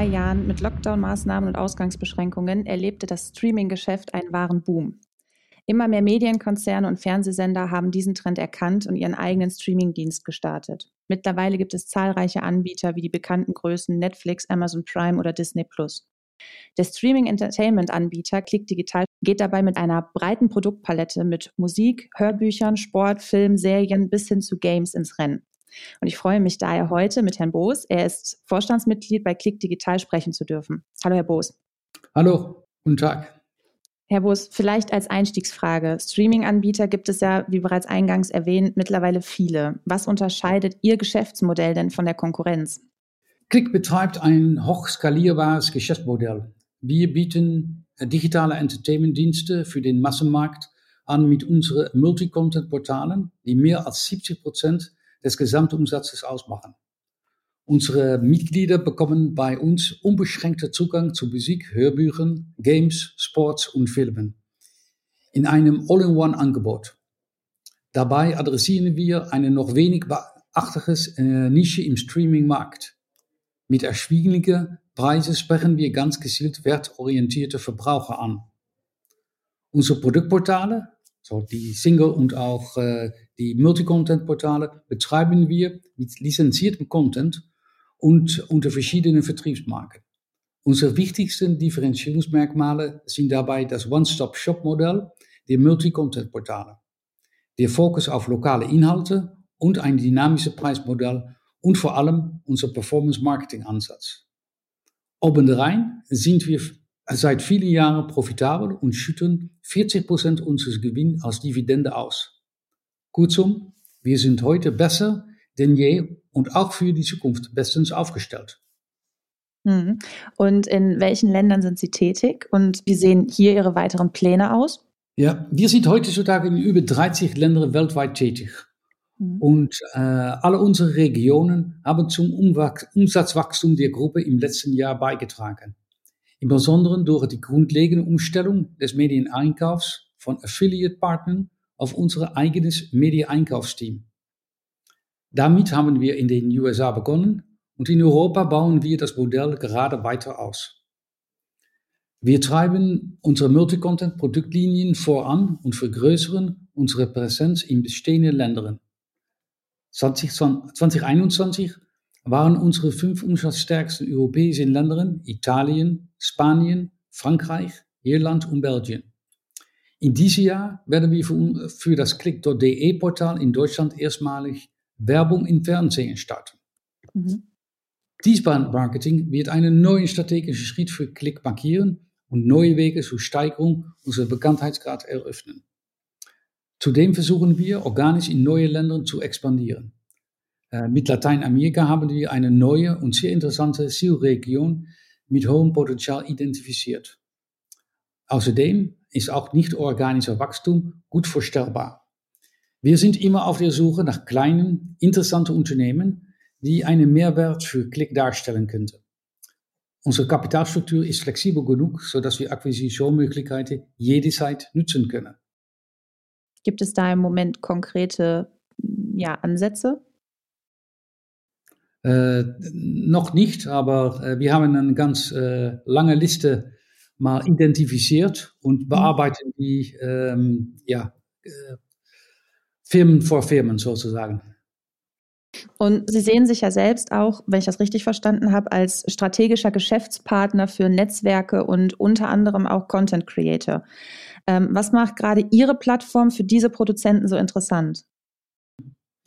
zwei Jahren mit Lockdown-Maßnahmen und Ausgangsbeschränkungen erlebte das Streaming-Geschäft einen wahren Boom. Immer mehr Medienkonzerne und Fernsehsender haben diesen Trend erkannt und ihren eigenen Streaming-Dienst gestartet. Mittlerweile gibt es zahlreiche Anbieter wie die bekannten Größen Netflix, Amazon Prime oder Disney Plus. Der Streaming-Entertainment-Anbieter Click Digital geht dabei mit einer breiten Produktpalette mit Musik, Hörbüchern, Sport, Film, Serien bis hin zu Games ins Rennen. Und ich freue mich daher heute mit Herrn Boos, er ist Vorstandsmitglied bei Click Digital, sprechen zu dürfen. Hallo, Herr Boos. Hallo, guten Tag. Herr Boos, vielleicht als Einstiegsfrage. Streaming-Anbieter gibt es ja, wie bereits eingangs erwähnt, mittlerweile viele. Was unterscheidet Ihr Geschäftsmodell denn von der Konkurrenz? Click betreibt ein hochskalierbares Geschäftsmodell. Wir bieten digitale Entertainment-Dienste für den Massenmarkt an mit unseren Multi-Content-Portalen, die mehr als 70 Prozent des Gesamtumsatzes ausmachen. Unsere Mitglieder bekommen bei uns unbeschränkten Zugang zu Musik, Hörbüchern, Games, Sports und Filmen. In einem All-in-One-Angebot. Dabei adressieren wir eine noch wenig beachtetes äh, Nische im Streaming-Markt. Mit erschwinglichen Preisen sprechen wir ganz gezielt wertorientierte Verbraucher an. Unsere Produktportale, so die Single und auch äh, die Multi-Content-Portale, betreiben wir mit lizenziertem Content und unter verschiedenen Vertriebsmarken. Unsere wichtigsten Differenzierungsmerkmale sind dabei das One-Stop-Shop-Modell der Multi-Content-Portale, der Fokus auf lokale Inhalte und ein dynamisches Preismodell und vor allem unser Performance-Marketing-Ansatz. Obendrein sind wir seit vielen Jahren profitabel und schütten 40 Prozent unseres Gewinns als Dividende aus. Kurzum, wir sind heute besser denn je und auch für die Zukunft bestens aufgestellt. Mhm. Und in welchen Ländern sind Sie tätig und wie sehen hier Ihre weiteren Pläne aus? Ja, wir sind heutzutage in über 30 Ländern weltweit tätig. Mhm. Und äh, alle unsere Regionen haben zum Umsatzwachstum der Gruppe im letzten Jahr beigetragen. Im Besonderen durch die grundlegende Umstellung des Medieneinkaufs von Affiliate-Partnern auf unser eigenes Medieneinkaufsteam. Damit haben wir in den USA begonnen und in Europa bauen wir das Modell gerade weiter aus. Wir treiben unsere Multicontent-Produktlinien voran und vergrößern unsere Präsenz in bestehenden Ländern. 2021 waren unsere fünf umsatzstärksten europäischen Länder Italien, Spanien, Frankreich, Irland und Belgien. In diesem Jahr werden wir für, das Click.de Portal in Deutschland erstmalig Werbung im Fernsehen starten. Mhm. Dies Marketing wird einen neuen strategischen Schritt für Click markieren und neue Wege zur Steigerung unserer Bekanntheitsgrad eröffnen. Zudem versuchen wir, organisch in neue Länder zu expandieren. Äh, mit Lateinamerika haben wir eine neue und sehr interessante Zielregion mit hohem Potenzial identifiziert. Außerdem ist auch nicht organischer Wachstum gut vorstellbar. Wir sind immer auf der Suche nach kleinen, interessanten Unternehmen, die einen Mehrwert für Klick darstellen könnten. Unsere Kapitalstruktur ist flexibel genug, sodass wir Akquisitionsmöglichkeiten jederzeit nutzen können. Gibt es da im Moment konkrete ja, Ansätze? Äh, noch nicht, aber äh, wir haben eine ganz äh, lange Liste mal identifiziert und mhm. bearbeiten die ähm, ja, äh, Firmen vor Firmen sozusagen. Und Sie sehen sich ja selbst auch, wenn ich das richtig verstanden habe, als strategischer Geschäftspartner für Netzwerke und unter anderem auch Content Creator. Ähm, was macht gerade Ihre Plattform für diese Produzenten so interessant?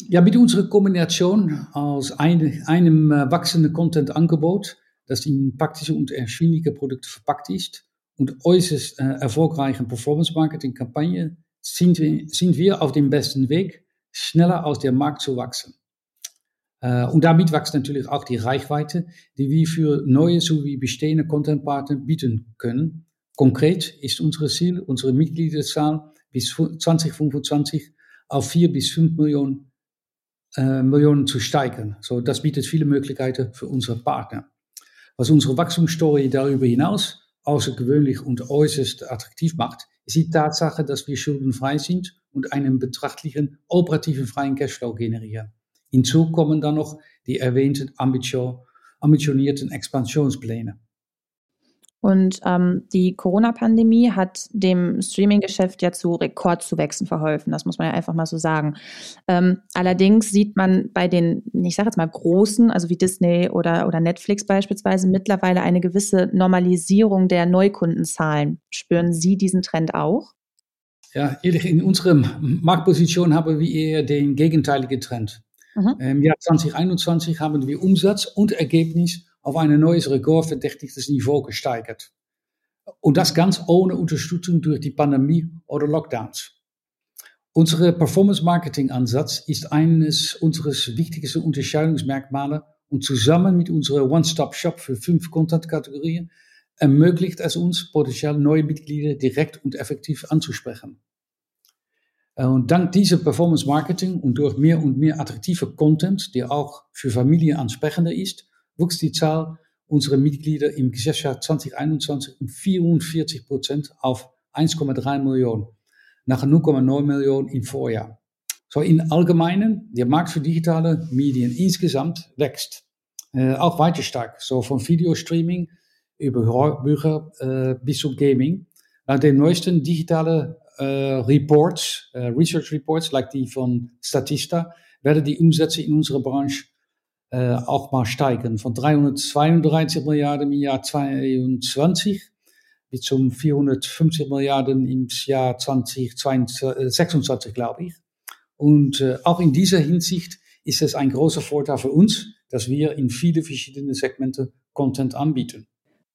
Ja, mit unserer Kombination aus ein, einem äh, wachsenden Content-Angebot, das in praktische und erschwingliche Produkte verpackt ist, und äußerst äh, erfolgreichen Performance-Marketing-Kampagne sind wir, sind wir auf dem besten Weg, schneller aus dem Markt zu wachsen. Äh, und damit wächst natürlich auch die Reichweite, die wir für neue sowie bestehende Content-Partner bieten können. Konkret ist unser Ziel, unsere Mitgliederzahl bis 2025 auf vier bis fünf Millionen, äh, Millionen zu steigern. So, das bietet viele Möglichkeiten für unsere Partner. Was unsere Wachstumsstory darüber hinaus außergewöhnlich und äußerst attraktiv macht, ist die Tatsache, dass wir schuldenfrei sind und einen betrachtlichen operativen freien Cashflow generieren. Hinzu kommen dann noch die erwähnten ambitionierten Expansionspläne. Und ähm, die Corona-Pandemie hat dem Streaming-Geschäft ja zu Rekordzuwächsen verholfen. Das muss man ja einfach mal so sagen. Ähm, allerdings sieht man bei den, ich sage jetzt mal großen, also wie Disney oder, oder Netflix beispielsweise, mittlerweile eine gewisse Normalisierung der Neukundenzahlen. Spüren Sie diesen Trend auch? Ja, ehrlich, in unserer Marktposition haben wir eher den gegenteiligen Trend. Mhm. Im Jahr 2021 haben wir Umsatz und Ergebnis auf ein neues rekordverdächtiges Niveau gesteigert. Und das ganz ohne Unterstützung durch die Pandemie oder Lockdowns. Unser Performance-Marketing-Ansatz ist eines unseres wichtigsten Unterscheidungsmerkmale und zusammen mit unserer One-Stop-Shop für fünf Content-Kategorien ermöglicht es uns, potenziell neue Mitglieder direkt und effektiv anzusprechen. Und dank dieser Performance Marketing und durch mehr und mehr attraktive Content, der auch für Familien ansprechender ist, wuchs die Zahl unserer Mitglieder im Geschäftsjahr 2021 um 44 Prozent auf 1,3 Millionen, nach 0,9 Millionen im Vorjahr. So in Allgemeinen, der Markt für digitale Medien insgesamt wächst. Äh, auch weiter stark, so von Videostreaming über Bücher äh, bis zum Gaming. Nach den neuesten digitalen äh, Reports, äh, Research Reports, like die von Statista, werden die Umsätze in unserer Branche äh, auch mal steigen. Von 332 Milliarden im Jahr 2022 bis zum 450 Milliarden im Jahr 2026, äh, glaube ich. Und äh, auch in dieser Hinsicht ist es ein großer Vorteil für uns, dass wir in viele verschiedene Segmente Content anbieten.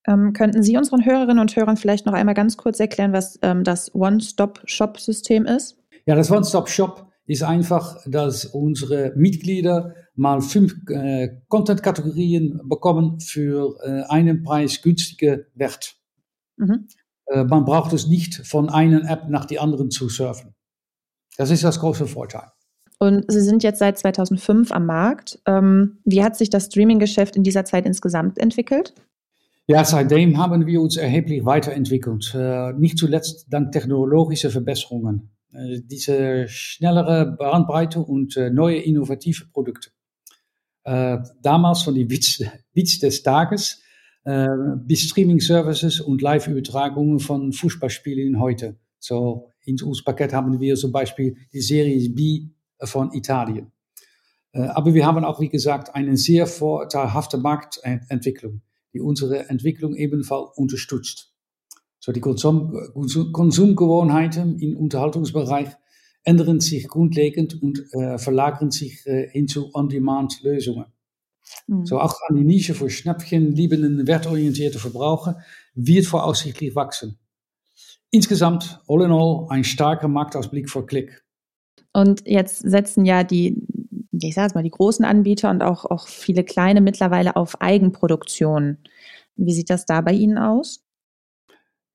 Ähm, könnten Sie unseren Hörerinnen und Hörern vielleicht noch einmal ganz kurz erklären, was ähm, das One-Stop-Shop-System ist? Ja, das One-Stop-Shop ist einfach, dass unsere Mitglieder mal fünf äh, Content-Kategorien bekommen für äh, einen Preis günstige Wert. Mhm. Äh, man braucht es nicht von einer App nach die anderen zu surfen. Das ist das große Vorteil. Und Sie sind jetzt seit 2005 am Markt. Ähm, wie hat sich das Streaming-Geschäft in dieser Zeit insgesamt entwickelt? Ja, seitdem haben wir uns erheblich weiterentwickelt. Äh, nicht zuletzt dank technologischer Verbesserungen. Äh, diese schnellere Bandbreite und äh, neue innovative Produkte. Äh, damals von die Witz, Witz des Tages bis Streaming-Services und Live-Übertragungen von Fußballspielen heute. So in unserem Paket haben wir zum Beispiel die Serie B von Italien. aber wir haben auch, wie gesagt, eine sehr vorteilhafte Marktentwicklung, die unsere Entwicklung ebenfalls unterstützt. So die Konsum, Konsumgewohnheiten im Unterhaltungsbereich ändern sich grundlegend und äh, verlagern sich äh, hin zu On-Demand-Lösungen. Mhm. So auch an die Nische für Schnäppchen liebenden, wertorientierte Verbraucher wird voraussichtlich wachsen. Insgesamt, all in all, ein starker Marktausblick für Klick. Und jetzt setzen ja die, ich sage mal, die großen Anbieter und auch, auch viele kleine mittlerweile auf Eigenproduktion. Wie sieht das da bei Ihnen aus?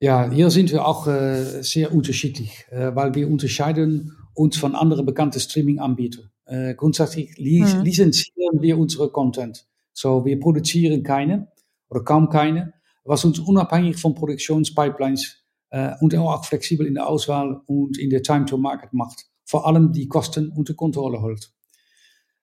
Ja, hier sind wir auch äh, sehr unterschiedlich, äh, weil wir unterscheiden uns von anderen bekannten Streaming-Anbietern. Äh, grundsätzlich li mhm. lizenzieren wir unsere Content. So, wir produzieren keine oder kaum keine, was uns unabhängig von Produktionspipelines äh, und auch flexibel in der Auswahl und in der Time to Market macht. Vor allem die Kosten unter Kontrolle hält.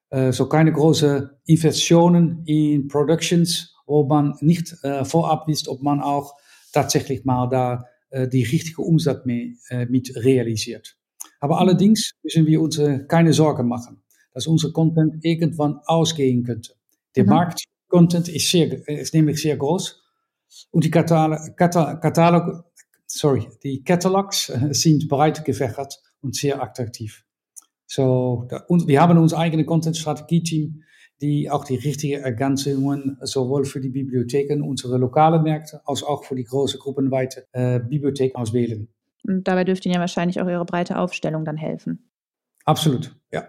Äh, so keine großen Investitionen in Productions, wo man nicht äh, vorab wisst, ob man auch tatsächlich mal da äh, die richtige Umsatz mit, äh, mit realisiert. Aber allerdings müssen wir uns äh, keine Sorgen machen, dass unser Content irgendwann ausgehen könnte. Der mhm. Markt Content ist, sehr, ist nämlich sehr groß und die Katalog, sorry, die Catalogs äh, sind breit gefächert und sehr attraktiv. So, da, und wir haben unser eigenes Content-Strategie-Team, die auch die richtigen Ergänzungen sowohl für die Bibliotheken, unsere lokalen Märkte, als auch für die große gruppenweite äh, Bibliothek auswählen. Und dabei dürfte Ihnen ja wahrscheinlich auch Ihre breite Aufstellung dann helfen. Absolut, ja.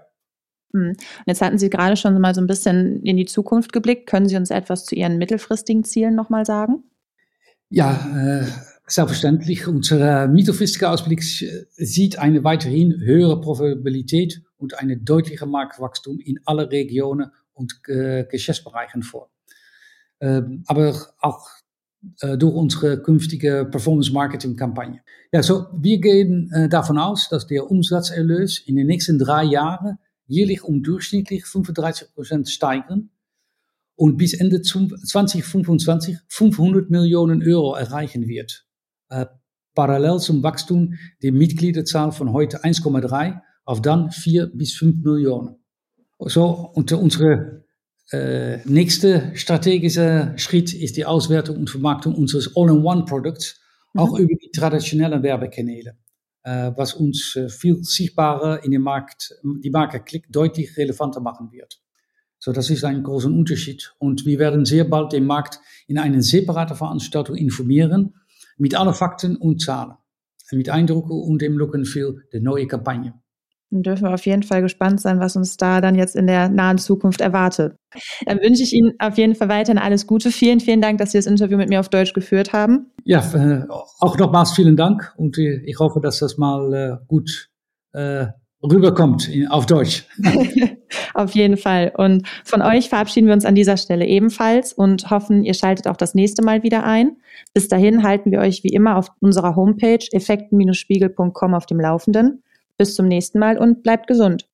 Hm. Und jetzt hatten Sie gerade schon mal so ein bisschen in die Zukunft geblickt. Können Sie uns etwas zu Ihren mittelfristigen Zielen nochmal sagen? Ja, äh, selbstverständlich. Unser mittelfristiger Ausblick sieht eine weiterhin höhere Profitabilität und eine deutliche Marktwachstum in alle Regionen und äh, Geschäftsbereichen vor. Ähm, aber auch äh, durch unsere künftige Performance-Marketing-Kampagne. Ja, so, wir gehen äh, davon aus, dass der Umsatzerlös in den nächsten drei Jahren jährlich um durchschnittlich 35 Prozent steigen und bis Ende 2025 500 Millionen Euro erreichen wird. Äh, parallel zum Wachstum der Mitgliederzahl von heute 1,3 auf dann 4 bis 5 Millionen. So, und unsere äh, nächste strategische Schritt ist die Auswertung und Vermarktung unseres All-in-One-Produkts, mhm. auch über die traditionellen Werbekanäle, äh, was uns äh, viel sichtbarer in den Markt, die Marke Klick deutlich relevanter machen wird. So, das ist ein großer Unterschied. Und wir werden sehr bald den Markt in eine separate Veranstaltung informieren, mit allen Fakten und Zahlen, mit Eindrücken und dem Looken für die neue Kampagne. Dann dürfen wir auf jeden Fall gespannt sein, was uns da dann jetzt in der nahen Zukunft erwartet. Dann wünsche ich Ihnen auf jeden Fall weiterhin alles Gute. Vielen, vielen Dank, dass Sie das Interview mit mir auf Deutsch geführt haben. Ja, äh, auch nochmals vielen Dank und ich hoffe, dass das mal äh, gut äh, rüberkommt auf Deutsch. auf jeden Fall. Und von euch verabschieden wir uns an dieser Stelle ebenfalls und hoffen, ihr schaltet auch das nächste Mal wieder ein. Bis dahin halten wir euch wie immer auf unserer Homepage effekten-spiegel.com auf dem Laufenden. Bis zum nächsten Mal und bleibt gesund.